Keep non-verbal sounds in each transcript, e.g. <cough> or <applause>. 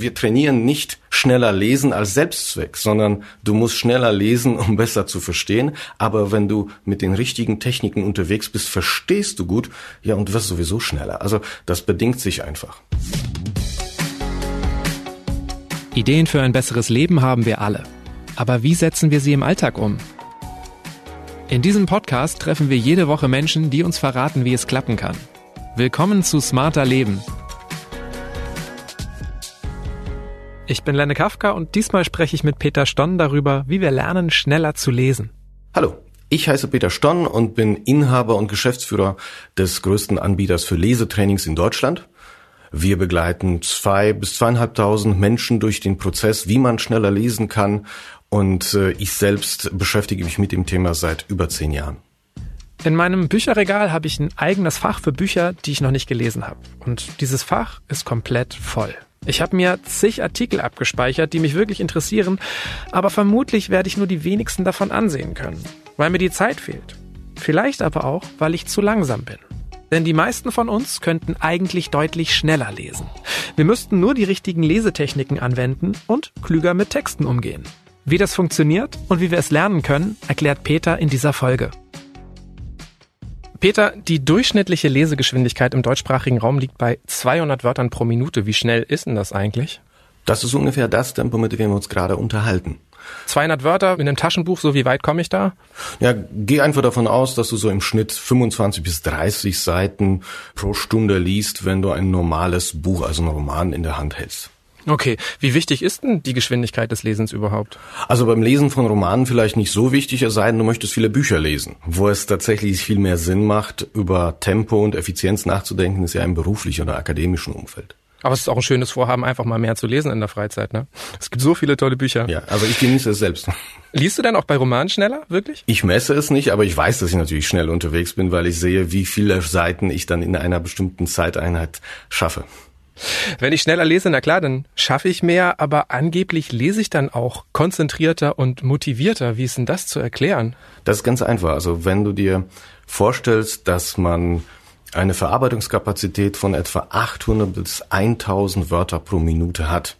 Wir trainieren nicht schneller lesen als Selbstzweck, sondern du musst schneller lesen, um besser zu verstehen. Aber wenn du mit den richtigen Techniken unterwegs bist, verstehst du gut, ja, und wirst sowieso schneller. Also das bedingt sich einfach. Ideen für ein besseres Leben haben wir alle. Aber wie setzen wir sie im Alltag um? In diesem Podcast treffen wir jede Woche Menschen, die uns verraten, wie es klappen kann. Willkommen zu Smarter Leben. Ich bin Lenne Kafka und diesmal spreche ich mit Peter Stonn darüber, wie wir lernen, schneller zu lesen. Hallo, ich heiße Peter Stonn und bin Inhaber und Geschäftsführer des größten Anbieters für Lesetrainings in Deutschland. Wir begleiten zwei bis zweieinhalbtausend Menschen durch den Prozess, wie man schneller lesen kann. Und äh, ich selbst beschäftige mich mit dem Thema seit über zehn Jahren. In meinem Bücherregal habe ich ein eigenes Fach für Bücher, die ich noch nicht gelesen habe. Und dieses Fach ist komplett voll. Ich habe mir zig Artikel abgespeichert, die mich wirklich interessieren, aber vermutlich werde ich nur die wenigsten davon ansehen können, weil mir die Zeit fehlt. Vielleicht aber auch, weil ich zu langsam bin. Denn die meisten von uns könnten eigentlich deutlich schneller lesen. Wir müssten nur die richtigen Lesetechniken anwenden und klüger mit Texten umgehen. Wie das funktioniert und wie wir es lernen können, erklärt Peter in dieser Folge. Peter, die durchschnittliche Lesegeschwindigkeit im deutschsprachigen Raum liegt bei 200 Wörtern pro Minute. Wie schnell ist denn das eigentlich? Das ist ungefähr das Tempo, mit dem wir uns gerade unterhalten. 200 Wörter in einem Taschenbuch, so wie weit komme ich da? Ja, geh einfach davon aus, dass du so im Schnitt 25 bis 30 Seiten pro Stunde liest, wenn du ein normales Buch, also einen Roman in der Hand hältst. Okay, wie wichtig ist denn die Geschwindigkeit des Lesens überhaupt? Also beim Lesen von Romanen vielleicht nicht so wichtig, es sei denn, du möchtest viele Bücher lesen. Wo es tatsächlich viel mehr Sinn macht, über Tempo und Effizienz nachzudenken, ist ja im beruflichen oder akademischen Umfeld. Aber es ist auch ein schönes Vorhaben, einfach mal mehr zu lesen in der Freizeit. Ne? Es gibt so viele tolle Bücher. Ja, also ich genieße es selbst. <laughs> Liest du denn auch bei Romanen schneller, wirklich? Ich messe es nicht, aber ich weiß, dass ich natürlich schnell unterwegs bin, weil ich sehe, wie viele Seiten ich dann in einer bestimmten Zeiteinheit schaffe. Wenn ich schneller lese, na klar, dann schaffe ich mehr, aber angeblich lese ich dann auch konzentrierter und motivierter. Wie ist denn das zu erklären? Das ist ganz einfach. Also wenn du dir vorstellst, dass man eine Verarbeitungskapazität von etwa 800 bis 1000 Wörter pro Minute hat,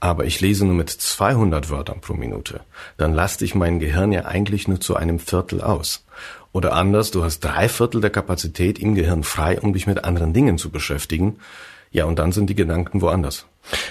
aber ich lese nur mit 200 Wörtern pro Minute, dann lasse ich mein Gehirn ja eigentlich nur zu einem Viertel aus. Oder anders, du hast drei Viertel der Kapazität im Gehirn frei, um dich mit anderen Dingen zu beschäftigen. Ja, und dann sind die Gedanken woanders.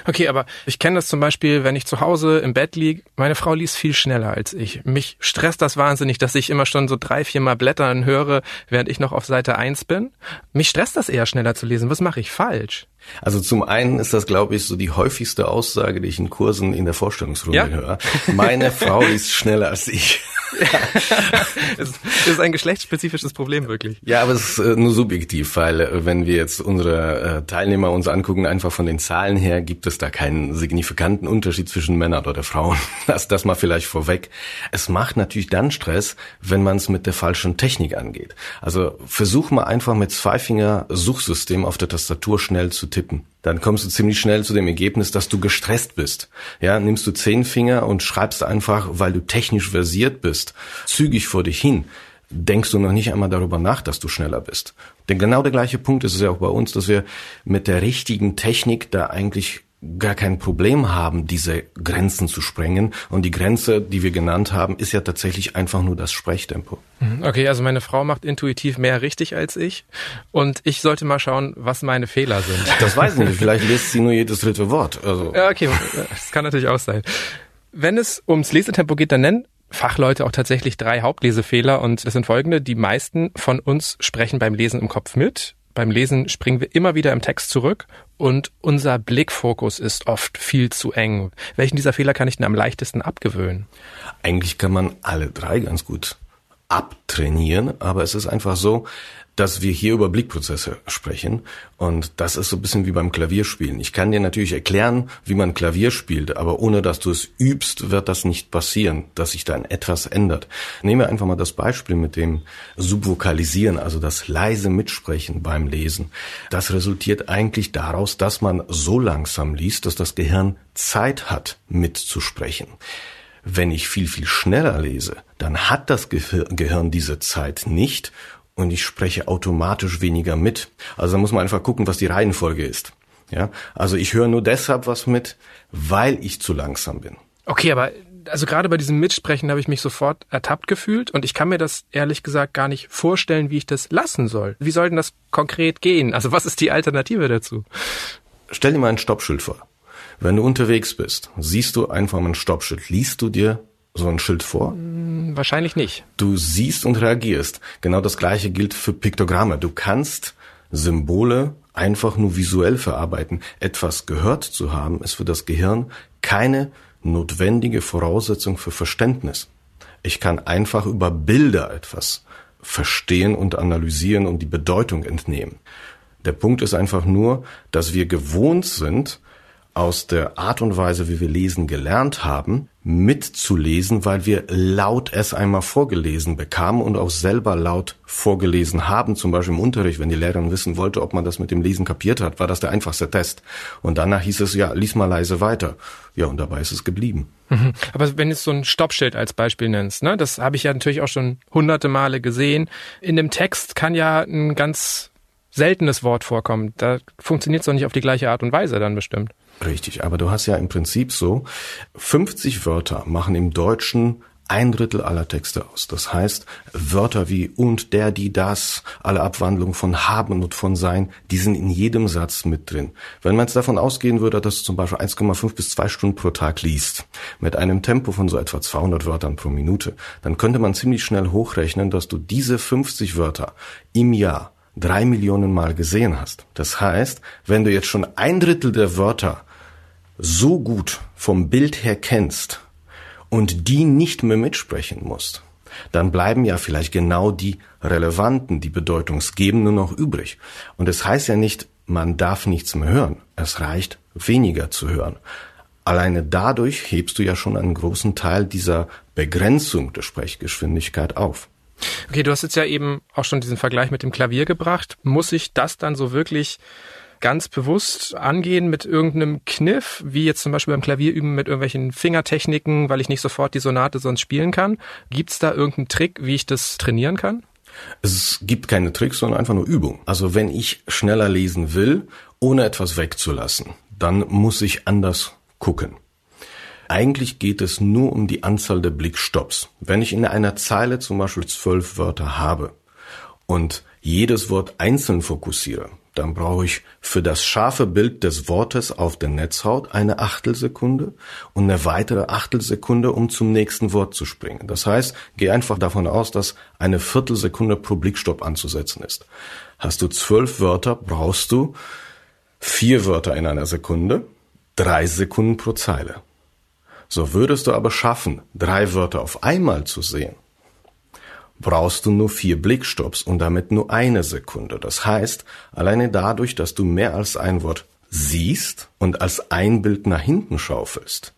Okay, aber ich kenne das zum Beispiel, wenn ich zu Hause im Bett liege. Meine Frau liest viel schneller als ich. Mich stresst das wahnsinnig, dass ich immer schon so drei, vier Mal blättern höre, während ich noch auf Seite eins bin. Mich stresst das eher schneller zu lesen. Was mache ich falsch? Also zum einen ist das, glaube ich, so die häufigste Aussage, die ich in Kursen in der Vorstellungsrunde ja? höre. Meine Frau ist schneller als ich. <laughs> es ist ein geschlechtsspezifisches Problem wirklich. Ja, aber es ist äh, nur subjektiv, weil äh, wenn wir jetzt unsere äh, Teilnehmer uns angucken, einfach von den Zahlen her, gibt es da keinen signifikanten Unterschied zwischen Männern oder Frauen. <laughs> Lass das mal vielleicht vorweg. Es macht natürlich dann Stress, wenn man es mit der falschen Technik angeht. Also versuch mal einfach mit Zweifinger Suchsystem auf der Tastatur schnell zu tippen dann kommst du ziemlich schnell zu dem Ergebnis, dass du gestresst bist. Ja, nimmst du zehn Finger und schreibst einfach, weil du technisch versiert bist, zügig vor dich hin, denkst du noch nicht einmal darüber nach, dass du schneller bist. Denn genau der gleiche Punkt ist es ja auch bei uns, dass wir mit der richtigen Technik da eigentlich gar kein Problem haben, diese Grenzen zu sprengen. Und die Grenze, die wir genannt haben, ist ja tatsächlich einfach nur das Sprechtempo. Mhm. Okay, also meine Frau macht intuitiv mehr richtig als ich. Und ich sollte mal schauen, was meine Fehler sind. <laughs> Das weiß ich nicht. Vielleicht liest sie nur jedes dritte Wort. Also. Ja, okay. Das kann natürlich auch sein. Wenn es ums Lesetempo geht, dann nennen Fachleute auch tatsächlich drei Hauptlesefehler. Und das sind folgende. Die meisten von uns sprechen beim Lesen im Kopf mit beim Lesen springen wir immer wieder im Text zurück und unser Blickfokus ist oft viel zu eng. Welchen dieser Fehler kann ich denn am leichtesten abgewöhnen? Eigentlich kann man alle drei ganz gut abtrainieren, aber es ist einfach so, dass wir hier über Blickprozesse sprechen. Und das ist so ein bisschen wie beim Klavierspielen. Ich kann dir natürlich erklären, wie man Klavier spielt, aber ohne dass du es übst, wird das nicht passieren, dass sich dann etwas ändert. Nehmen wir einfach mal das Beispiel mit dem Subvokalisieren, also das leise Mitsprechen beim Lesen. Das resultiert eigentlich daraus, dass man so langsam liest, dass das Gehirn Zeit hat, mitzusprechen. Wenn ich viel, viel schneller lese, dann hat das Gehirn diese Zeit nicht und ich spreche automatisch weniger mit. Also da muss man einfach gucken, was die Reihenfolge ist. Ja, also ich höre nur deshalb was mit, weil ich zu langsam bin. Okay, aber also gerade bei diesem Mitsprechen habe ich mich sofort ertappt gefühlt und ich kann mir das ehrlich gesagt gar nicht vorstellen, wie ich das lassen soll. Wie soll denn das konkret gehen? Also was ist die Alternative dazu? Stell dir mal ein Stoppschild vor. Wenn du unterwegs bist, siehst du einfach ein Stoppschild. Liest du dir so ein Schild vor? Hm, wahrscheinlich nicht. Du siehst und reagierst. Genau das gleiche gilt für Piktogramme. Du kannst Symbole einfach nur visuell verarbeiten. Etwas gehört zu haben, ist für das Gehirn keine notwendige Voraussetzung für Verständnis. Ich kann einfach über Bilder etwas verstehen und analysieren und die Bedeutung entnehmen. Der Punkt ist einfach nur, dass wir gewohnt sind, aus der Art und Weise, wie wir lesen gelernt haben, mitzulesen, weil wir laut es einmal vorgelesen bekamen und auch selber laut vorgelesen haben. Zum Beispiel im Unterricht, wenn die Lehrerin wissen wollte, ob man das mit dem Lesen kapiert hat, war das der einfachste Test. Und danach hieß es, ja, lies mal leise weiter. Ja, und dabei ist es geblieben. Mhm. Aber wenn du so ein Stoppschild als Beispiel nennst, ne, das habe ich ja natürlich auch schon hunderte Male gesehen. In dem Text kann ja ein ganz seltenes Wort vorkommen. Da funktioniert es doch nicht auf die gleiche Art und Weise dann bestimmt. Richtig, aber du hast ja im Prinzip so, 50 Wörter machen im Deutschen ein Drittel aller Texte aus. Das heißt, Wörter wie und, der, die, das, alle Abwandlungen von haben und von sein, die sind in jedem Satz mit drin. Wenn man jetzt davon ausgehen würde, dass du zum Beispiel 1,5 bis 2 Stunden pro Tag liest, mit einem Tempo von so etwa 200 Wörtern pro Minute, dann könnte man ziemlich schnell hochrechnen, dass du diese 50 Wörter im Jahr drei Millionen Mal gesehen hast. Das heißt, wenn du jetzt schon ein Drittel der Wörter so gut vom Bild her kennst und die nicht mehr mitsprechen musst, dann bleiben ja vielleicht genau die relevanten, die bedeutungsgebenden noch übrig. Und es das heißt ja nicht, man darf nichts mehr hören. Es reicht, weniger zu hören. Alleine dadurch hebst du ja schon einen großen Teil dieser Begrenzung der Sprechgeschwindigkeit auf. Okay, du hast jetzt ja eben auch schon diesen Vergleich mit dem Klavier gebracht. Muss ich das dann so wirklich ganz bewusst angehen mit irgendeinem Kniff, wie jetzt zum Beispiel beim Klavierüben mit irgendwelchen Fingertechniken, weil ich nicht sofort die Sonate sonst spielen kann. Gibt es da irgendeinen Trick, wie ich das trainieren kann? Es gibt keine Tricks, sondern einfach nur Übung. Also wenn ich schneller lesen will, ohne etwas wegzulassen, dann muss ich anders gucken. Eigentlich geht es nur um die Anzahl der Blickstopps. Wenn ich in einer Zeile zum Beispiel zwölf Wörter habe und jedes Wort einzeln fokussiere, dann brauche ich für das scharfe Bild des Wortes auf der Netzhaut eine Achtelsekunde und eine weitere Achtelsekunde, um zum nächsten Wort zu springen. Das heißt, geh einfach davon aus, dass eine Viertelsekunde pro Blickstopp anzusetzen ist. Hast du zwölf Wörter, brauchst du vier Wörter in einer Sekunde, drei Sekunden pro Zeile. So würdest du aber schaffen, drei Wörter auf einmal zu sehen, brauchst du nur vier Blickstopps und damit nur eine Sekunde. Das heißt, alleine dadurch, dass du mehr als ein Wort siehst und als ein Bild nach hinten schaufelst,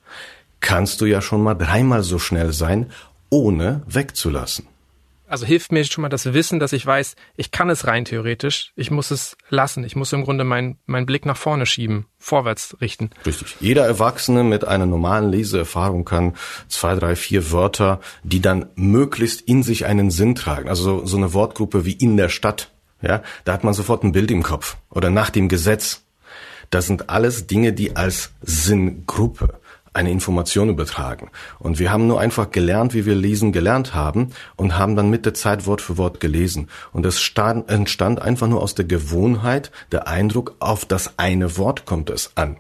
kannst du ja schon mal dreimal so schnell sein, ohne wegzulassen also hilft mir schon mal das Wissen, dass ich weiß, ich kann es rein theoretisch, ich muss es lassen, ich muss im Grunde meinen mein Blick nach vorne schieben, vorwärts richten. Richtig. Jeder Erwachsene mit einer normalen Leseerfahrung kann zwei, drei, vier Wörter, die dann möglichst in sich einen Sinn tragen. Also so, eine Wortgruppe wie in der Stadt, ja, da hat man sofort ein Bild im Kopf. Oder nach dem Gesetz. Das sind alles Dinge, die als Sinngruppe eine Information übertragen. Und wir haben nur einfach gelernt, wie wir lesen gelernt haben und haben dann mit der Zeit Wort für Wort gelesen. Und es stand, entstand einfach nur aus der Gewohnheit der Eindruck, auf das eine Wort kommt es an.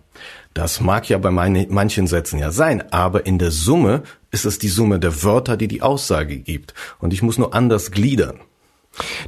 Das mag ja bei meine, manchen Sätzen ja sein, aber in der Summe ist es die Summe der Wörter, die die Aussage gibt. Und ich muss nur anders gliedern.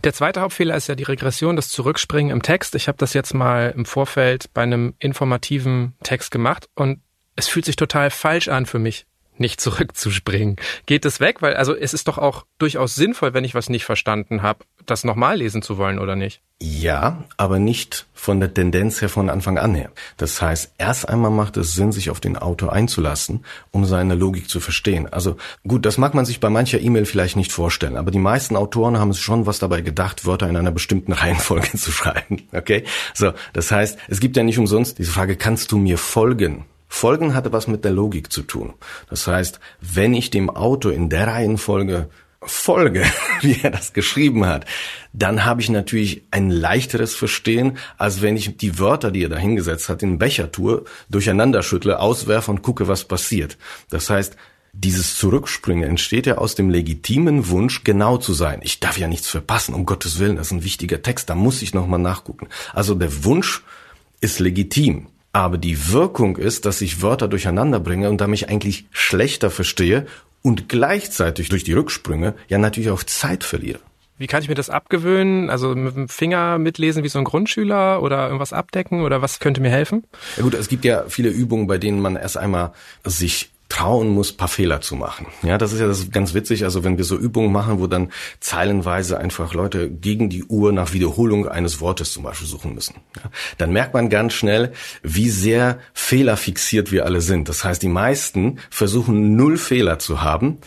Der zweite Hauptfehler ist ja die Regression, das Zurückspringen im Text. Ich habe das jetzt mal im Vorfeld bei einem informativen Text gemacht und es fühlt sich total falsch an für mich, nicht <laughs> zurückzuspringen. Geht es weg? Weil also es ist doch auch durchaus sinnvoll, wenn ich was nicht verstanden habe, das nochmal lesen zu wollen, oder nicht? Ja, aber nicht von der Tendenz her von Anfang an her. Das heißt, erst einmal macht es Sinn, sich auf den Autor einzulassen, um seine Logik zu verstehen. Also gut, das mag man sich bei mancher E-Mail vielleicht nicht vorstellen, aber die meisten Autoren haben schon was dabei gedacht, Wörter in einer bestimmten <laughs> Reihenfolge zu schreiben. Okay? So, das heißt, es gibt ja nicht umsonst diese Frage, kannst du mir folgen? Folgen hatte was mit der Logik zu tun. Das heißt, wenn ich dem Auto in der Reihenfolge folge, <laughs> wie er das geschrieben hat, dann habe ich natürlich ein leichteres Verstehen, als wenn ich die Wörter, die er da hingesetzt hat, in den Becher tue, durcheinander schüttle, auswerfe und gucke, was passiert. Das heißt, dieses Zurückspringen entsteht ja aus dem legitimen Wunsch, genau zu sein. Ich darf ja nichts verpassen, um Gottes Willen, das ist ein wichtiger Text, da muss ich nochmal nachgucken. Also der Wunsch ist legitim. Aber die Wirkung ist, dass ich Wörter durcheinander bringe und damit ich eigentlich schlechter verstehe und gleichzeitig durch die Rücksprünge ja natürlich auch Zeit verliere. Wie kann ich mir das abgewöhnen? Also mit dem Finger mitlesen wie so ein Grundschüler oder irgendwas abdecken oder was könnte mir helfen? Ja gut, es gibt ja viele Übungen, bei denen man erst einmal sich trauen muss, paar Fehler zu machen. Ja, das ist ja das ist ganz witzig. Also wenn wir so Übungen machen, wo dann zeilenweise einfach Leute gegen die Uhr nach Wiederholung eines Wortes zum Beispiel suchen müssen, ja, dann merkt man ganz schnell, wie sehr fehlerfixiert wir alle sind. Das heißt, die meisten versuchen null Fehler zu haben,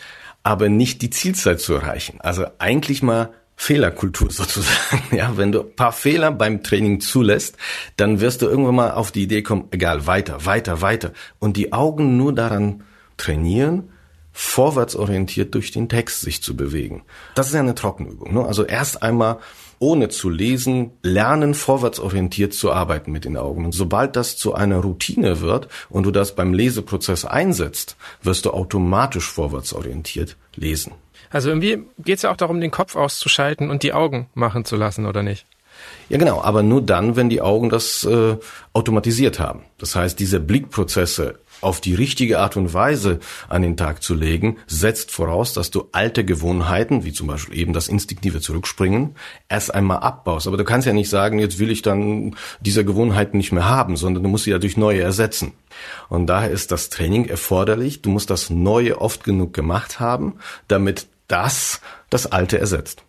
aber nicht die Zielzeit zu erreichen. Also eigentlich mal Fehlerkultur <laughs> sozusagen. Ja, wenn du paar Fehler beim Training zulässt, dann wirst du irgendwann mal auf die Idee kommen, egal, weiter, weiter, weiter. Und die Augen nur daran trainieren, vorwärtsorientiert durch den Text sich zu bewegen. Das ist ja eine Trockenübung. Ne? Also erst einmal ohne zu lesen, lernen, vorwärtsorientiert zu arbeiten mit den Augen. Und sobald das zu einer Routine wird und du das beim Leseprozess einsetzt, wirst du automatisch vorwärtsorientiert lesen. Also irgendwie geht es ja auch darum, den Kopf auszuschalten und die Augen machen zu lassen, oder nicht? Ja, genau, aber nur dann, wenn die Augen das äh, automatisiert haben. Das heißt, diese Blickprozesse auf die richtige Art und Weise an den Tag zu legen, setzt voraus, dass du alte Gewohnheiten, wie zum Beispiel eben das instinktive Zurückspringen, erst einmal abbaust. Aber du kannst ja nicht sagen, jetzt will ich dann diese Gewohnheiten nicht mehr haben, sondern du musst sie ja durch neue ersetzen. Und daher ist das Training erforderlich. Du musst das Neue oft genug gemacht haben, damit das das Alte ersetzt.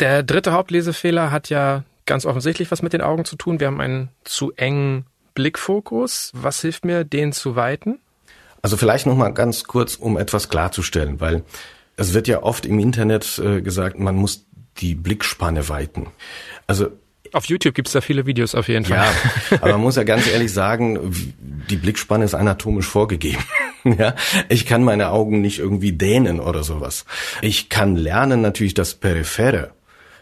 Der dritte Hauptlesefehler hat ja ganz offensichtlich was mit den Augen zu tun. Wir haben einen zu engen Blickfokus. Was hilft mir, den zu weiten? Also vielleicht noch mal ganz kurz, um etwas klarzustellen, weil es wird ja oft im Internet äh, gesagt, man muss die Blickspanne weiten. Also auf YouTube gibt's da viele Videos auf jeden Fall. Ja, <laughs> aber man muss ja <laughs> ganz ehrlich sagen, die Blickspanne ist anatomisch vorgegeben. <laughs> ja, ich kann meine Augen nicht irgendwie dehnen oder sowas. Ich kann lernen natürlich das Periphere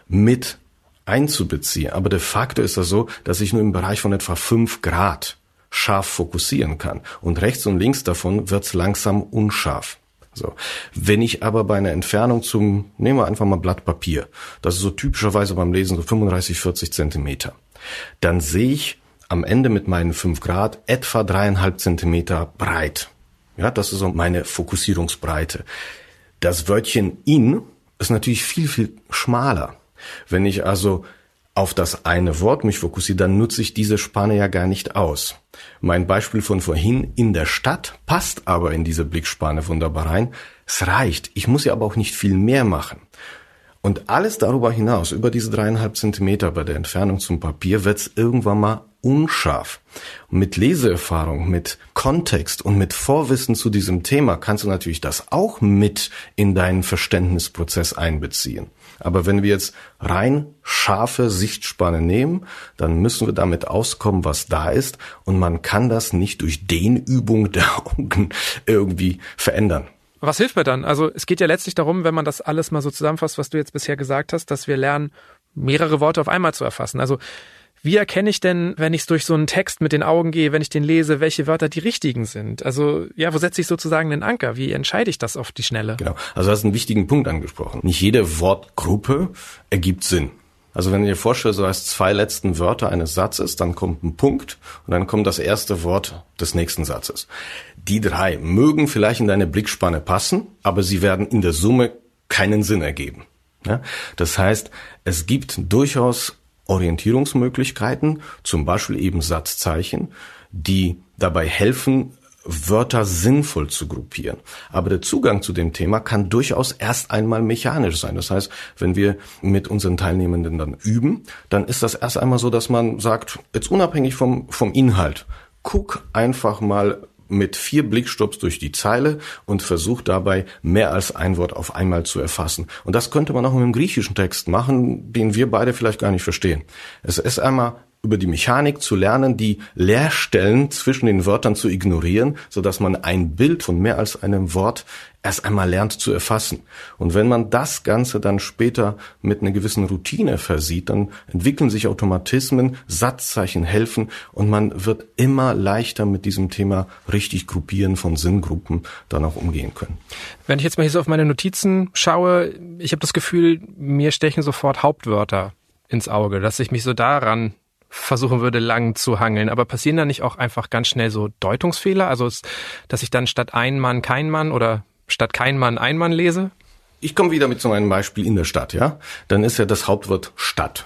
mit einzubeziehen. Aber de facto ist das so, dass ich nur im Bereich von etwa fünf Grad scharf fokussieren kann. Und rechts und links davon wird's langsam unscharf. So. Wenn ich aber bei einer Entfernung zum, nehmen wir einfach mal Blatt Papier, das ist so typischerweise beim Lesen so 35, 40 Zentimeter, dann sehe ich am Ende mit meinen fünf Grad etwa dreieinhalb Zentimeter breit. Ja, das ist so meine Fokussierungsbreite. Das Wörtchen in ist natürlich viel, viel schmaler. Wenn ich also auf das eine Wort mich fokussiere, dann nutze ich diese Spanne ja gar nicht aus. Mein Beispiel von vorhin in der Stadt passt aber in diese Blickspanne wunderbar rein. Es reicht. Ich muss ja aber auch nicht viel mehr machen. Und alles darüber hinaus, über diese dreieinhalb Zentimeter bei der Entfernung zum Papier, wird's irgendwann mal unscharf. mit Leseerfahrung, mit Kontext und mit Vorwissen zu diesem Thema kannst du natürlich das auch mit in deinen Verständnisprozess einbeziehen. Aber wenn wir jetzt rein scharfe Sichtspanne nehmen, dann müssen wir damit auskommen, was da ist. Und man kann das nicht durch Dehnübung <laughs> der Augen irgendwie verändern. Was hilft mir dann? Also es geht ja letztlich darum, wenn man das alles mal so zusammenfasst, was du jetzt bisher gesagt hast, dass wir lernen, mehrere Worte auf einmal zu erfassen. Also wie erkenne ich denn, wenn ich durch so einen Text mit den Augen gehe, wenn ich den lese, welche Wörter die richtigen sind? Also ja, wo setze ich sozusagen den Anker? Wie entscheide ich das auf die Schnelle? Genau. Also du hast einen wichtigen Punkt angesprochen. Nicht jede Wortgruppe ergibt Sinn. Also wenn du dir vorstellst, du hast zwei letzten Wörter eines Satzes, dann kommt ein Punkt und dann kommt das erste Wort des nächsten Satzes. Die drei mögen vielleicht in deine Blickspanne passen, aber sie werden in der Summe keinen Sinn ergeben. Ja? Das heißt, es gibt durchaus Orientierungsmöglichkeiten, zum Beispiel eben Satzzeichen, die dabei helfen, Wörter sinnvoll zu gruppieren. Aber der Zugang zu dem Thema kann durchaus erst einmal mechanisch sein. Das heißt, wenn wir mit unseren Teilnehmenden dann üben, dann ist das erst einmal so, dass man sagt, jetzt unabhängig vom, vom Inhalt, guck einfach mal mit vier Blickstops durch die Zeile und versucht dabei mehr als ein Wort auf einmal zu erfassen. Und das könnte man auch mit einem griechischen Text machen, den wir beide vielleicht gar nicht verstehen. Es ist einmal über die Mechanik zu lernen, die Leerstellen zwischen den Wörtern zu ignorieren, so dass man ein Bild von mehr als einem Wort erst einmal lernt zu erfassen. Und wenn man das Ganze dann später mit einer gewissen Routine versieht, dann entwickeln sich Automatismen, Satzzeichen helfen und man wird immer leichter mit diesem Thema richtig gruppieren von Sinngruppen dann auch umgehen können. Wenn ich jetzt mal hier so auf meine Notizen schaue, ich habe das Gefühl, mir stechen sofort Hauptwörter ins Auge, dass ich mich so daran versuchen würde, lang zu hangeln. Aber passieren da nicht auch einfach ganz schnell so Deutungsfehler? Also, dass ich dann statt ein Mann kein Mann oder statt kein Mann ein Mann lese? Ich komme wieder mit so einem Beispiel in der Stadt, ja? Dann ist ja das Hauptwort Stadt.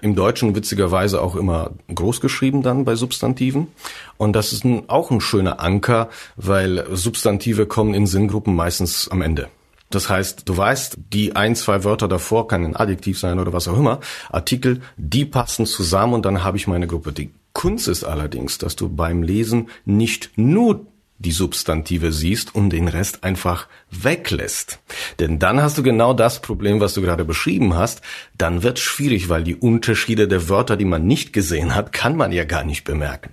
Im Deutschen witzigerweise auch immer groß geschrieben dann bei Substantiven. Und das ist auch ein schöner Anker, weil Substantive kommen in Sinngruppen meistens am Ende. Das heißt, du weißt, die ein, zwei Wörter davor kann ein Adjektiv sein oder was auch immer, Artikel, die passen zusammen und dann habe ich meine Gruppe. Die Kunst ist allerdings, dass du beim Lesen nicht nur die Substantive siehst und den Rest einfach weglässt. Denn dann hast du genau das Problem, was du gerade beschrieben hast. Dann wird schwierig, weil die Unterschiede der Wörter, die man nicht gesehen hat, kann man ja gar nicht bemerken.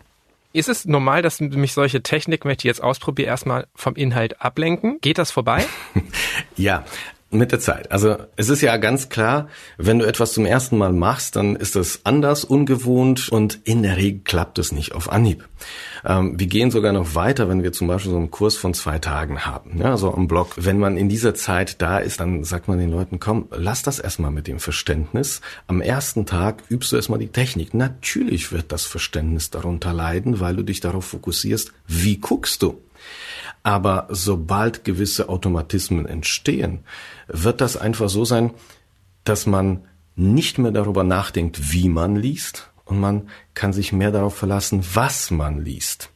Ist es normal, dass mich solche Technik, möchte ich jetzt ausprobieren, erstmal vom Inhalt ablenken? Geht das vorbei? <laughs> ja, mit der Zeit. Also es ist ja ganz klar, wenn du etwas zum ersten Mal machst, dann ist es anders, ungewohnt und in der Regel klappt es nicht auf Anhieb. Ähm, wir gehen sogar noch weiter, wenn wir zum Beispiel so einen Kurs von zwei Tagen haben, ja, so am Blog. Wenn man in dieser Zeit da ist, dann sagt man den Leuten, komm, lass das erstmal mit dem Verständnis. Am ersten Tag übst du erstmal die Technik. Natürlich wird das Verständnis darunter leiden, weil du dich darauf fokussierst, wie guckst du. Aber sobald gewisse Automatismen entstehen, wird das einfach so sein, dass man nicht mehr darüber nachdenkt, wie man liest, und man kann sich mehr darauf verlassen, was man liest.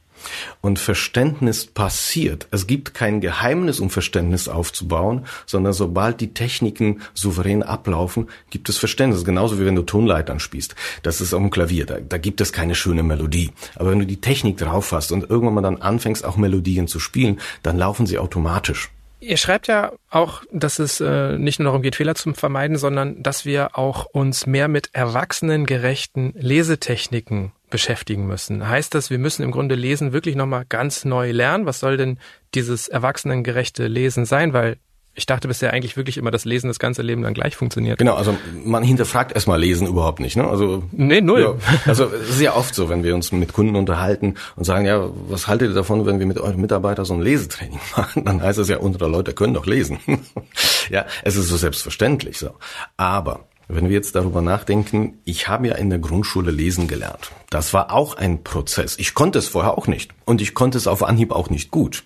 Und Verständnis passiert. Es gibt kein Geheimnis, um Verständnis aufzubauen, sondern sobald die Techniken souverän ablaufen, gibt es Verständnis. Genauso wie wenn du Tonleitern spielst. Das ist auf dem Klavier. Da, da gibt es keine schöne Melodie. Aber wenn du die Technik drauf hast und irgendwann mal dann anfängst, auch Melodien zu spielen, dann laufen sie automatisch. Ihr schreibt ja auch, dass es äh, nicht nur darum geht, Fehler zu vermeiden, sondern dass wir auch uns mehr mit erwachsenengerechten Lesetechniken beschäftigen müssen. Heißt das, wir müssen im Grunde Lesen wirklich nochmal ganz neu lernen? Was soll denn dieses erwachsenengerechte Lesen sein? Weil ich dachte bisher eigentlich wirklich immer, dass Lesen das ganze Leben lang gleich funktioniert. Genau, also man hinterfragt erstmal Lesen überhaupt nicht. Ne? Also nee, null. Ja, also es ist ja oft so, wenn wir uns mit Kunden unterhalten und sagen, ja, was haltet ihr davon, wenn wir mit euren Mitarbeitern so ein Lesetraining <laughs> machen? Dann heißt es ja, unsere Leute können doch lesen. <laughs> ja, es ist so selbstverständlich so. Aber wenn wir jetzt darüber nachdenken, ich habe ja in der Grundschule lesen gelernt. Das war auch ein Prozess. Ich konnte es vorher auch nicht. Und ich konnte es auf Anhieb auch nicht gut.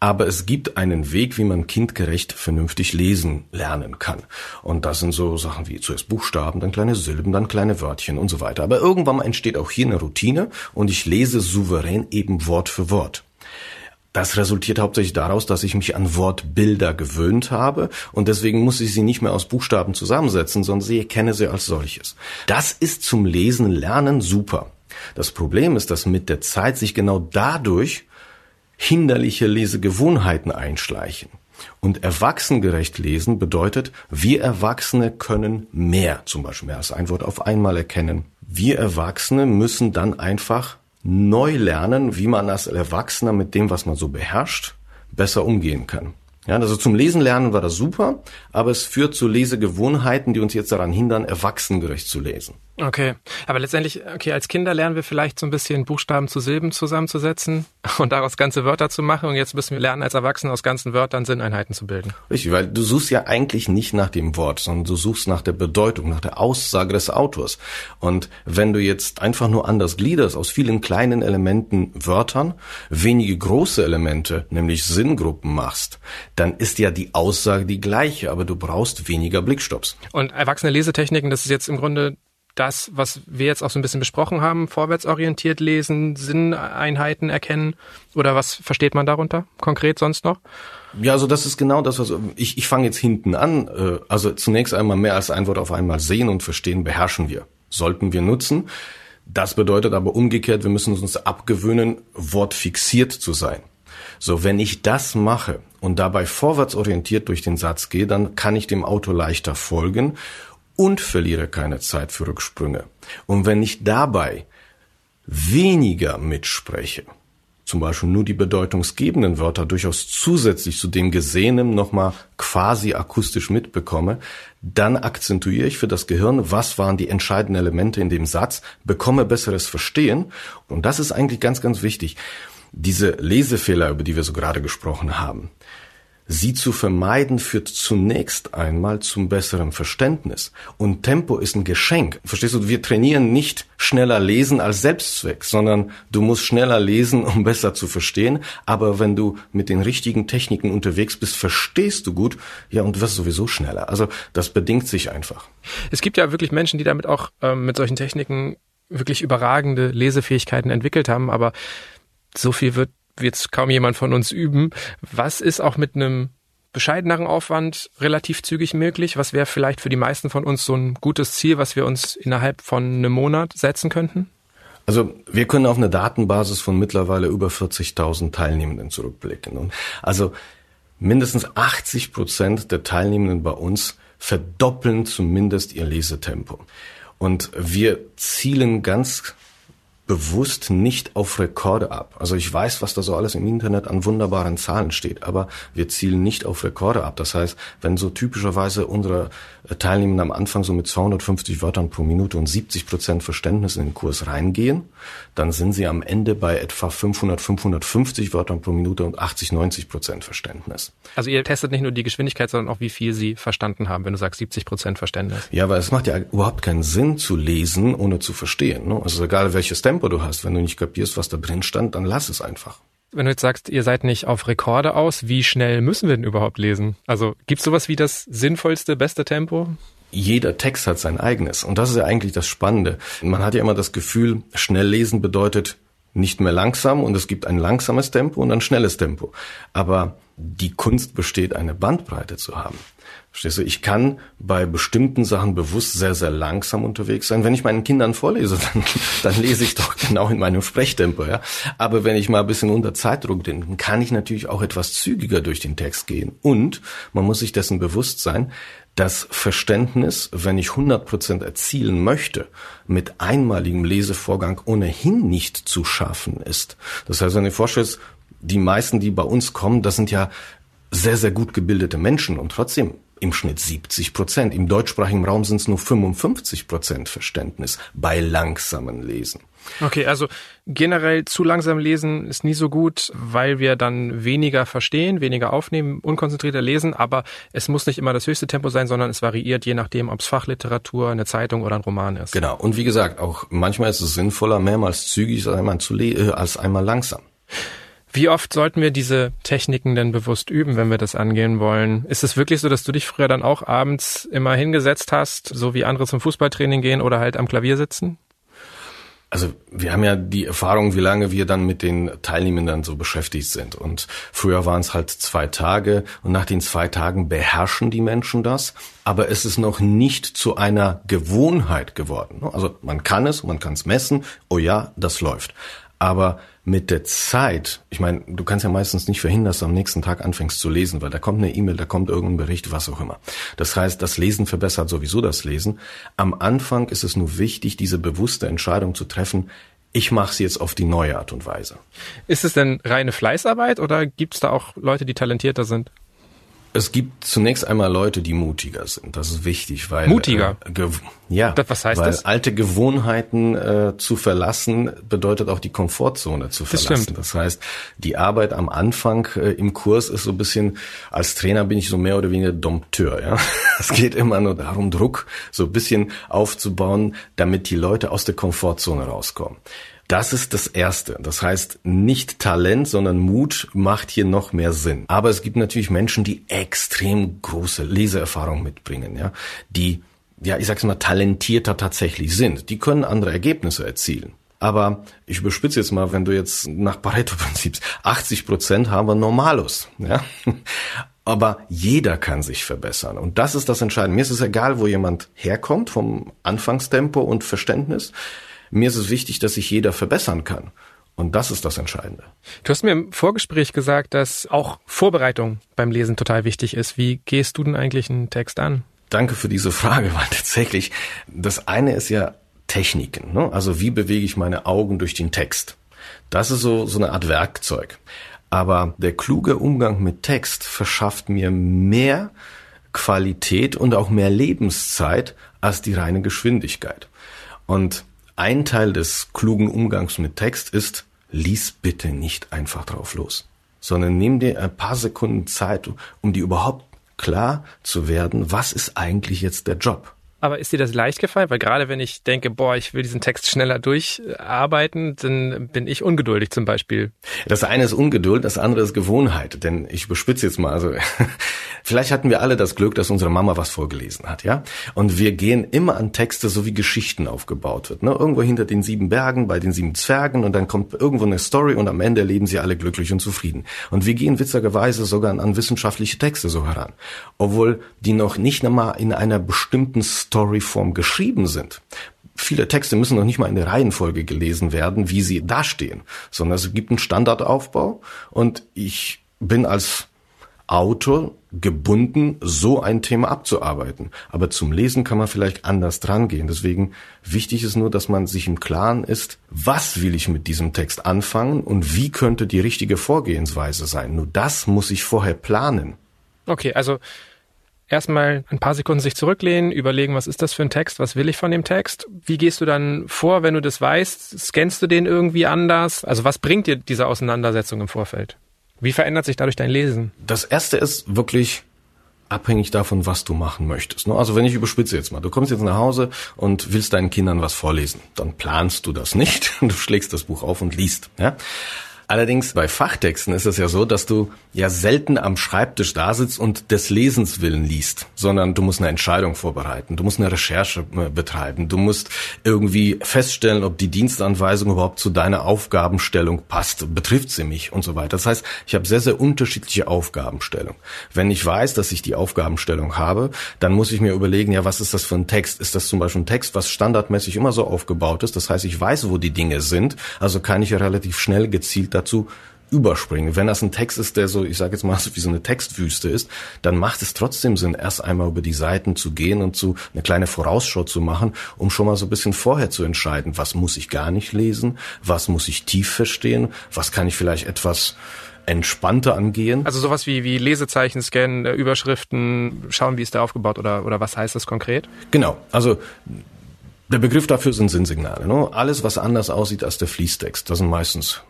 Aber es gibt einen Weg, wie man kindgerecht vernünftig lesen lernen kann. Und das sind so Sachen wie zuerst Buchstaben, dann kleine Silben, dann kleine Wörtchen und so weiter. Aber irgendwann entsteht auch hier eine Routine und ich lese souverän eben Wort für Wort. Das resultiert hauptsächlich daraus, dass ich mich an Wortbilder gewöhnt habe und deswegen muss ich sie nicht mehr aus Buchstaben zusammensetzen, sondern sie erkenne sie als solches. Das ist zum Lesen lernen super. Das Problem ist, dass mit der Zeit sich genau dadurch hinderliche Lesegewohnheiten einschleichen. Und erwachsengerecht lesen bedeutet, wir Erwachsene können mehr, zum Beispiel mehr als ein Wort auf einmal erkennen. Wir Erwachsene müssen dann einfach neu lernen, wie man als Erwachsener mit dem, was man so beherrscht, besser umgehen kann. Ja, also zum Lesen lernen war das super, aber es führt zu Lesegewohnheiten, die uns jetzt daran hindern, erwachsengerecht zu lesen. Okay, aber letztendlich, okay, als Kinder lernen wir vielleicht so ein bisschen Buchstaben zu Silben zusammenzusetzen <laughs> und daraus ganze Wörter zu machen und jetzt müssen wir lernen, als Erwachsene aus ganzen Wörtern Sinneinheiten zu bilden. Richtig, weil du suchst ja eigentlich nicht nach dem Wort, sondern du suchst nach der Bedeutung, nach der Aussage des Autors. Und wenn du jetzt einfach nur anders gliederst aus vielen kleinen Elementen Wörtern, wenige große Elemente, nämlich Sinngruppen machst, dann ist ja die Aussage die gleiche, aber du brauchst weniger Blickstops. Und erwachsene Lesetechniken, das ist jetzt im Grunde das, was wir jetzt auch so ein bisschen besprochen haben, vorwärtsorientiert lesen, Sinneinheiten erkennen? Oder was versteht man darunter konkret sonst noch? Ja, also das ist genau das, was ich, ich fange jetzt hinten an. Äh, also zunächst einmal mehr als ein Wort auf einmal sehen und verstehen beherrschen wir. Sollten wir nutzen. Das bedeutet aber umgekehrt, wir müssen uns abgewöhnen, wortfixiert zu sein. So, wenn ich das mache und dabei vorwärtsorientiert durch den Satz gehe, dann kann ich dem Auto leichter folgen und verliere keine Zeit für Rücksprünge. Und wenn ich dabei weniger mitspreche, zum Beispiel nur die bedeutungsgebenden Wörter durchaus zusätzlich zu dem Gesehenen nochmal quasi akustisch mitbekomme, dann akzentuiere ich für das Gehirn, was waren die entscheidenden Elemente in dem Satz, bekomme besseres Verstehen. Und das ist eigentlich ganz, ganz wichtig. Diese Lesefehler, über die wir so gerade gesprochen haben, Sie zu vermeiden führt zunächst einmal zum besseren Verständnis. Und Tempo ist ein Geschenk. Verstehst du? Wir trainieren nicht schneller lesen als Selbstzweck, sondern du musst schneller lesen, um <laughs> besser zu verstehen. Aber wenn du mit den richtigen Techniken unterwegs bist, verstehst du gut, ja, und wirst sowieso schneller. Also das bedingt sich einfach. Es gibt ja wirklich Menschen, die damit auch ähm, mit solchen Techniken wirklich überragende Lesefähigkeiten entwickelt haben, aber so viel wird wird kaum jemand von uns üben. Was ist auch mit einem bescheideneren Aufwand relativ zügig möglich? Was wäre vielleicht für die meisten von uns so ein gutes Ziel, was wir uns innerhalb von einem Monat setzen könnten? Also wir können auf eine Datenbasis von mittlerweile über 40.000 Teilnehmenden zurückblicken. Und also mindestens 80 Prozent der Teilnehmenden bei uns verdoppeln zumindest ihr Lesetempo. Und wir zielen ganz bewusst nicht auf Rekorde ab. Also ich weiß, was da so alles im Internet an wunderbaren Zahlen steht, aber wir zielen nicht auf Rekorde ab. Das heißt, wenn so typischerweise unsere Teilnehmenden am Anfang so mit 250 Wörtern pro Minute und 70 Prozent Verständnis in den Kurs reingehen, dann sind sie am Ende bei etwa 500, 550 Wörtern pro Minute und 80, 90 Prozent Verständnis. Also ihr testet nicht nur die Geschwindigkeit, sondern auch wie viel sie verstanden haben, wenn du sagst 70 Prozent Verständnis. Ja, weil es macht ja überhaupt keinen Sinn zu lesen, ohne zu verstehen. Ne? Also egal welches Tempo Tempo du hast. Wenn du nicht kapierst, was da drin stand, dann lass es einfach. Wenn du jetzt sagst, ihr seid nicht auf Rekorde aus, wie schnell müssen wir denn überhaupt lesen? Also gibt's sowas wie das sinnvollste, beste Tempo? jeder Text hat sein eigenes. Und das ist ja eigentlich das Spannende. Man hat ja immer das Gefühl, schnell lesen bedeutet nicht mehr langsam und es gibt ein langsames Tempo und ein schnelles Tempo. Aber die Kunst besteht, eine Bandbreite zu haben. Verstehst du? Ich kann bei bestimmten Sachen bewusst sehr, sehr langsam unterwegs sein. Wenn ich meinen Kindern vorlese, <laughs> dann, dann lese ich doch genau in meinem Sprechtempo, ja. Aber wenn ich mal ein bisschen unter Zeitdruck bin, kann ich natürlich auch etwas zügiger durch den Text gehen. Und man muss sich dessen bewusst sein, dass Verständnis, wenn ich 100 Prozent erzielen möchte, mit einmaligem Lesevorgang ohnehin nicht zu schaffen ist. Das heißt, wenn du dir vorstellst, die meisten, die bei uns kommen, das sind ja sehr, sehr gut gebildete Menschen und trotzdem im Schnitt 70 Prozent. Im deutschsprachigen Raum sind es nur 55 Prozent Verständnis bei langsamen Lesen. Okay, also generell zu langsam lesen ist nie so gut, weil wir dann weniger verstehen, weniger aufnehmen, unkonzentrierter lesen, aber es muss nicht immer das höchste Tempo sein, sondern es variiert je nachdem, ob es Fachliteratur, eine Zeitung oder ein Roman ist. Genau, und wie gesagt, auch manchmal ist es sinnvoller, mehrmals zügig als einmal, zu äh, als einmal langsam. Wie oft sollten wir diese Techniken denn bewusst üben, wenn wir das angehen wollen? Ist es wirklich so, dass du dich früher dann auch abends immer hingesetzt hast, so wie andere zum Fußballtraining gehen oder halt am Klavier sitzen? Also wir haben ja die Erfahrung, wie lange wir dann mit den Teilnehmenden so beschäftigt sind. Und früher waren es halt zwei Tage und nach den zwei Tagen beherrschen die Menschen das. Aber es ist noch nicht zu einer Gewohnheit geworden. Also man kann es, man kann es messen. Oh ja, das läuft. Aber mit der Zeit, ich meine, du kannst ja meistens nicht verhindern, dass du am nächsten Tag anfängst zu lesen, weil da kommt eine E-Mail, da kommt irgendein Bericht, was auch immer. Das heißt, das Lesen verbessert sowieso das Lesen. Am Anfang ist es nur wichtig, diese bewusste Entscheidung zu treffen, ich mache es jetzt auf die neue Art und Weise. Ist es denn reine Fleißarbeit oder gibt es da auch Leute, die talentierter sind? Es gibt zunächst einmal Leute, die mutiger sind. Das ist wichtig, weil mutiger. Äh, ja, das, was heißt weil das? alte Gewohnheiten äh, zu verlassen bedeutet auch die Komfortzone zu verlassen. Das, stimmt. das heißt, die Arbeit am Anfang äh, im Kurs ist so ein bisschen. Als Trainer bin ich so mehr oder weniger Dompteur. Ja, <laughs> es geht immer nur darum, Druck so ein bisschen aufzubauen, damit die Leute aus der Komfortzone rauskommen. Das ist das Erste. Das heißt, nicht Talent, sondern Mut macht hier noch mehr Sinn. Aber es gibt natürlich Menschen, die extrem große Leseerfahrung mitbringen, ja, die, ja, ich sag's mal, talentierter tatsächlich sind. Die können andere Ergebnisse erzielen. Aber ich überspitze jetzt mal, wenn du jetzt nach Pareto-Prinzips <laughs> 80 Prozent haben wir Normalos, ja. <laughs> Aber jeder kann sich verbessern. Und das ist das Entscheidende. Mir ist es egal, wo jemand herkommt, vom Anfangstempo und Verständnis. Mir ist es wichtig, dass sich jeder verbessern kann. Und das ist das Entscheidende. Du hast mir im Vorgespräch gesagt, dass auch Vorbereitung beim Lesen total wichtig ist. Wie gehst du denn eigentlich einen Text an? danke für diese Frage, <laughs> weil tatsächlich das eine ist ja Techniken. Ne? Also wie bewege ich meine Augen durch den Text? Das ist so, so eine Art Werkzeug. Aber der kluge Umgang mit Text verschafft mir mehr Qualität und auch mehr Lebenszeit als die reine Geschwindigkeit. Und ein Teil des klugen Umgangs mit Text ist, lies bitte nicht einfach drauf los, sondern nimm dir ein paar Sekunden Zeit, um dir überhaupt klar zu werden, was ist eigentlich jetzt der Job. Aber ist dir das leicht gefallen? Weil gerade wenn ich denke, boah, ich will diesen Text schneller durcharbeiten, dann bin ich ungeduldig zum Beispiel. Das eine ist Ungeduld, das andere ist Gewohnheit. Denn ich überspitze jetzt mal, also vielleicht hatten wir alle das Glück, dass unsere Mama was vorgelesen hat, ja? Und wir gehen immer an Texte, so wie Geschichten aufgebaut wird. Ne? Irgendwo hinter den sieben Bergen, bei den sieben Zwergen und dann kommt irgendwo eine Story und am Ende leben sie alle glücklich und zufrieden. Und wir gehen witzigerweise sogar an wissenschaftliche Texte so heran. Obwohl die noch nicht einmal in einer bestimmten Storyform geschrieben sind. Viele Texte müssen noch nicht mal in der Reihenfolge gelesen werden, wie sie dastehen, sondern es gibt einen Standardaufbau und ich bin als Autor gebunden, so ein Thema abzuarbeiten. Aber zum Lesen kann man vielleicht anders drangehen. Deswegen wichtig ist nur, dass man sich im Klaren ist, was will ich mit diesem Text anfangen und wie könnte die richtige Vorgehensweise sein. Nur das muss ich vorher planen. Okay, also erstmal ein paar Sekunden sich zurücklehnen, überlegen, was ist das für ein Text, was will ich von dem Text? Wie gehst du dann vor, wenn du das weißt? Scannst du den irgendwie anders? Also was bringt dir diese Auseinandersetzung im Vorfeld? Wie verändert sich dadurch dein Lesen? Das erste ist wirklich abhängig davon, was du machen möchtest. Ne? Also wenn ich überspitze jetzt mal, du kommst jetzt nach Hause und willst deinen Kindern was vorlesen, dann planst du das nicht. <laughs> Du schlägst das Buch auf und liest. Allerdings bei Fachtexten ist es ja so, dass du ja selten am Schreibtisch da sitzt und des Lesens willen liest, sondern du musst eine Entscheidung vorbereiten, du musst eine Recherche äh, betreiben, du musst irgendwie feststellen, ob die Dienstanweisung überhaupt zu deiner Aufgabenstellung passt, betrifft sie mich und so weiter. Das heißt, ich habe sehr, sehr unterschiedliche Aufgabenstellung. Wenn ich weiß, dass ich die Aufgabenstellung habe, dann muss ich mir überlegen, ja, was ist das für ein Text? Ist das zum Beispiel ein Text, was standardmäßig immer so aufgebaut ist? Das heißt, ich weiß, wo die Dinge sind, also kann ich ja relativ schnell gezielt dazu überspringen. Wenn das ein Text ist, der so, ich sage jetzt mal, <laughs> so wie so eine Textwüste ist, dann macht es trotzdem Sinn, erst einmal über die Seiten zu gehen und zu eine kleine Vorausschau zu machen, um schon mal so ein bisschen vorher zu entscheiden, was muss ich gar nicht lesen, was muss ich tief verstehen, was kann ich vielleicht etwas entspannter angehen. Also sowas wie, wie Lesezeichen scannen, äh, Überschriften, schauen, wie ist der aufgebaut oder, oder was heißt das konkret? Genau, also der Begriff dafür sind Sinnsignale. Ne? Alles, was anders aussieht als der Fließtext, das sind meistens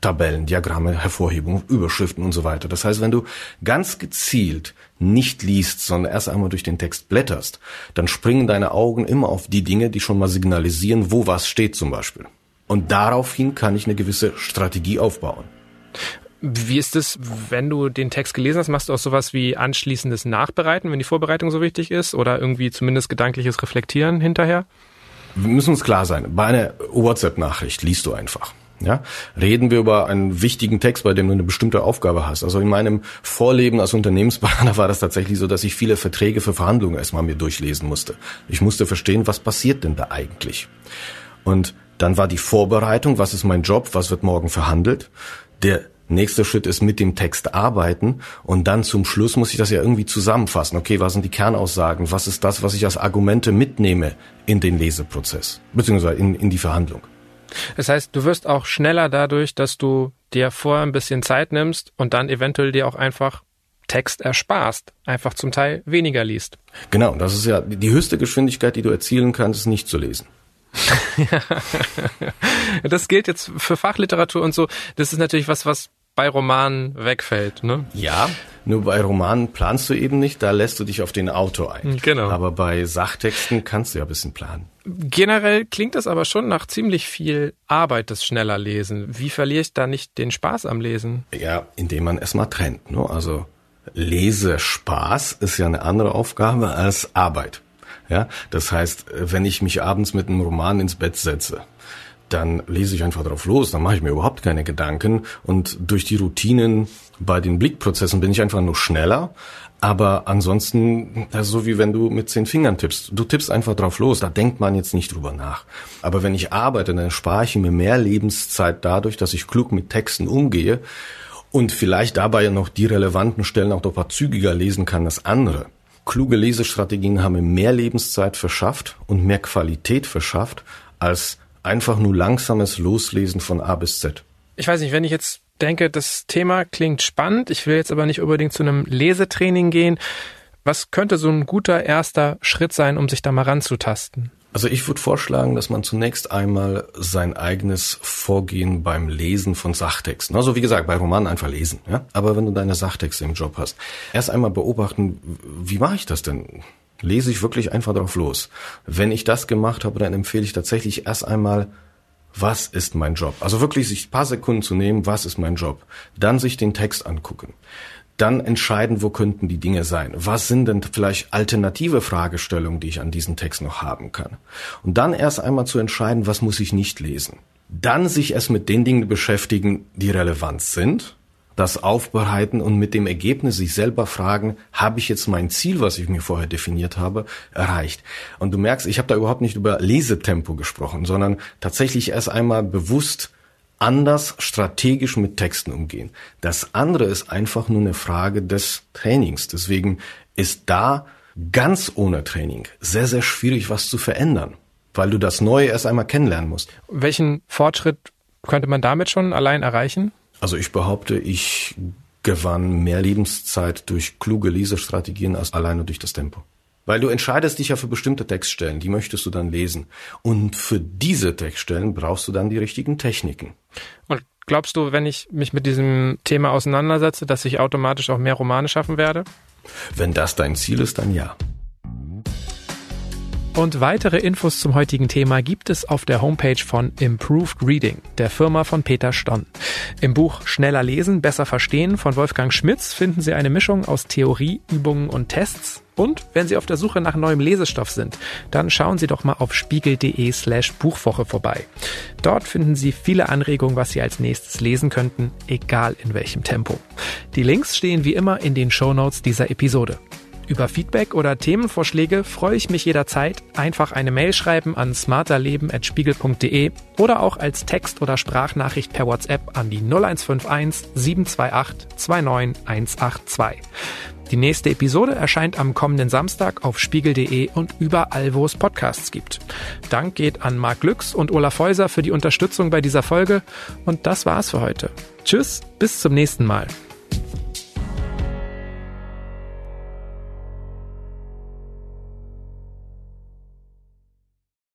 Tabellen, Diagramme, Hervorhebungen, Überschriften und so weiter. Das heißt, wenn du ganz gezielt nicht liest, sondern erst einmal durch den Text blätterst, dann springen deine Augen immer auf die Dinge, die schon mal signalisieren, wo was steht zum Beispiel. Und daraufhin kann ich eine gewisse Strategie aufbauen. Wie ist es, wenn du den Text gelesen hast, machst du auch sowas wie anschließendes Nachbereiten, wenn die Vorbereitung so wichtig ist, oder irgendwie zumindest gedankliches Reflektieren hinterher? Wir müssen uns klar sein, bei einer WhatsApp-Nachricht liest du einfach. Ja, reden wir über einen wichtigen Text, bei dem du eine bestimmte Aufgabe hast. Also in meinem Vorleben als Unternehmensberater <laughs> war das tatsächlich so, dass ich viele Verträge für Verhandlungen erstmal mir durchlesen musste. Ich musste verstehen, was passiert denn da eigentlich? Und dann war die Vorbereitung, was ist mein Job, was wird morgen verhandelt? Der Nächster Schritt ist mit dem Text arbeiten und dann zum Schluss muss ich das ja irgendwie zusammenfassen. Okay, was sind die Kernaussagen? Was ist das, was ich als Argumente mitnehme in den Leseprozess, beziehungsweise in, in die Verhandlung? Das heißt, du wirst auch schneller dadurch, dass du dir vorher ein bisschen Zeit nimmst und dann eventuell dir auch einfach Text ersparst, einfach zum Teil weniger liest. Genau, das ist ja die höchste Geschwindigkeit, die du erzielen kannst, ist nicht zu lesen. <laughs> das gilt jetzt für Fachliteratur und so. Das ist natürlich was, was bei Romanen wegfällt, ne? Ja, nur bei Romanen planst du eben nicht, da lässt du dich auf den Autor ein. Genau. Aber bei Sachtexten kannst du ja ein bisschen planen. Generell klingt das aber schon nach ziemlich viel Arbeit, das schneller Lesen. Wie verliere ich da nicht den Spaß am Lesen? Ja, indem man erstmal trennt, ne? Also Lesespaß ist ja eine andere Aufgabe als Arbeit. Ja, das heißt, wenn ich mich abends mit einem Roman ins Bett setze, dann lese ich einfach drauf los, dann mache ich mir überhaupt keine Gedanken und durch die Routinen bei den Blickprozessen bin ich einfach nur schneller. Aber ansonsten, so wie wenn du mit zehn Fingern tippst. Du tippst einfach drauf los, da denkt man jetzt nicht drüber nach. Aber wenn ich arbeite, dann spare ich mir mehr Lebenszeit dadurch, dass ich klug mit Texten umgehe und vielleicht dabei noch die relevanten Stellen auch noch paar zügiger lesen kann als andere kluge Lesestrategien haben mir mehr Lebenszeit verschafft und mehr Qualität verschafft als einfach nur langsames Loslesen von A bis Z. Ich weiß nicht, wenn ich jetzt denke, das Thema klingt spannend, ich will jetzt aber nicht unbedingt zu einem Lesetraining gehen. Was könnte so ein guter erster Schritt sein, um sich da mal ranzutasten? Also ich würde vorschlagen, dass man zunächst einmal sein eigenes Vorgehen beim Lesen von Sachtexten, also wie gesagt, bei Romanen einfach lesen, ja. Aber wenn du deine Sachtexte im Job hast, erst einmal beobachten, wie mache ich das denn? Lese ich wirklich einfach drauf los? Wenn ich das gemacht habe, dann empfehle ich tatsächlich erst einmal was ist mein Job? Also wirklich sich paar Sekunden zu nehmen, was ist mein Job? Dann sich den Text angucken dann entscheiden, wo könnten die Dinge sein. Was sind denn vielleicht alternative Fragestellungen, die ich an diesen Text noch haben kann? Und dann erst einmal zu entscheiden, was muss ich nicht lesen. Dann sich erst mit den Dingen beschäftigen, die relevant sind, das aufbereiten und mit dem Ergebnis sich selber fragen, habe ich jetzt mein Ziel, was ich mir vorher definiert habe, erreicht? Und du merkst, ich habe da überhaupt nicht über Lesetempo gesprochen, sondern tatsächlich erst einmal bewusst anders strategisch mit Texten umgehen. Das andere ist einfach nur eine Frage des Trainings. Deswegen ist da ganz ohne Training sehr, sehr schwierig, was zu verändern, weil du das Neue erst einmal kennenlernen musst. Welchen Fortschritt könnte man damit schon allein erreichen? Also ich behaupte, ich gewann mehr Lebenszeit durch kluge Lesestrategien als alleine durch das Tempo. Weil du entscheidest dich ja für bestimmte Textstellen, die möchtest du dann lesen. Und für diese Textstellen brauchst du dann die richtigen Techniken. Und glaubst du, wenn ich mich mit diesem Thema auseinandersetze, dass ich automatisch auch mehr Romane schaffen werde? Wenn das dein Ziel ist, dann ja. Und weitere Infos zum heutigen Thema gibt es auf der Homepage von Improved Reading, der Firma von Peter Stonn. Im Buch Schneller lesen, besser verstehen von Wolfgang Schmitz finden Sie eine Mischung aus Theorie, Übungen und Tests. Und wenn Sie auf der Suche nach neuem Lesestoff sind, dann schauen Sie doch mal auf spiegel.de slash Buchwoche vorbei. Dort finden Sie viele Anregungen, was Sie als nächstes lesen könnten, egal in welchem Tempo. Die Links stehen wie immer in den Show Notes dieser Episode. Über Feedback oder Themenvorschläge freue ich mich jederzeit. Einfach eine Mail schreiben an smarterleben.spiegel.de oder auch als Text- oder Sprachnachricht per WhatsApp an die 0151 728 29182. Die nächste Episode erscheint am kommenden Samstag auf spiegel.de und überall, wo es Podcasts gibt. Dank geht an Marc Lüx und Olaf Häuser für die Unterstützung bei dieser Folge und das war's für heute. Tschüss, bis zum nächsten Mal.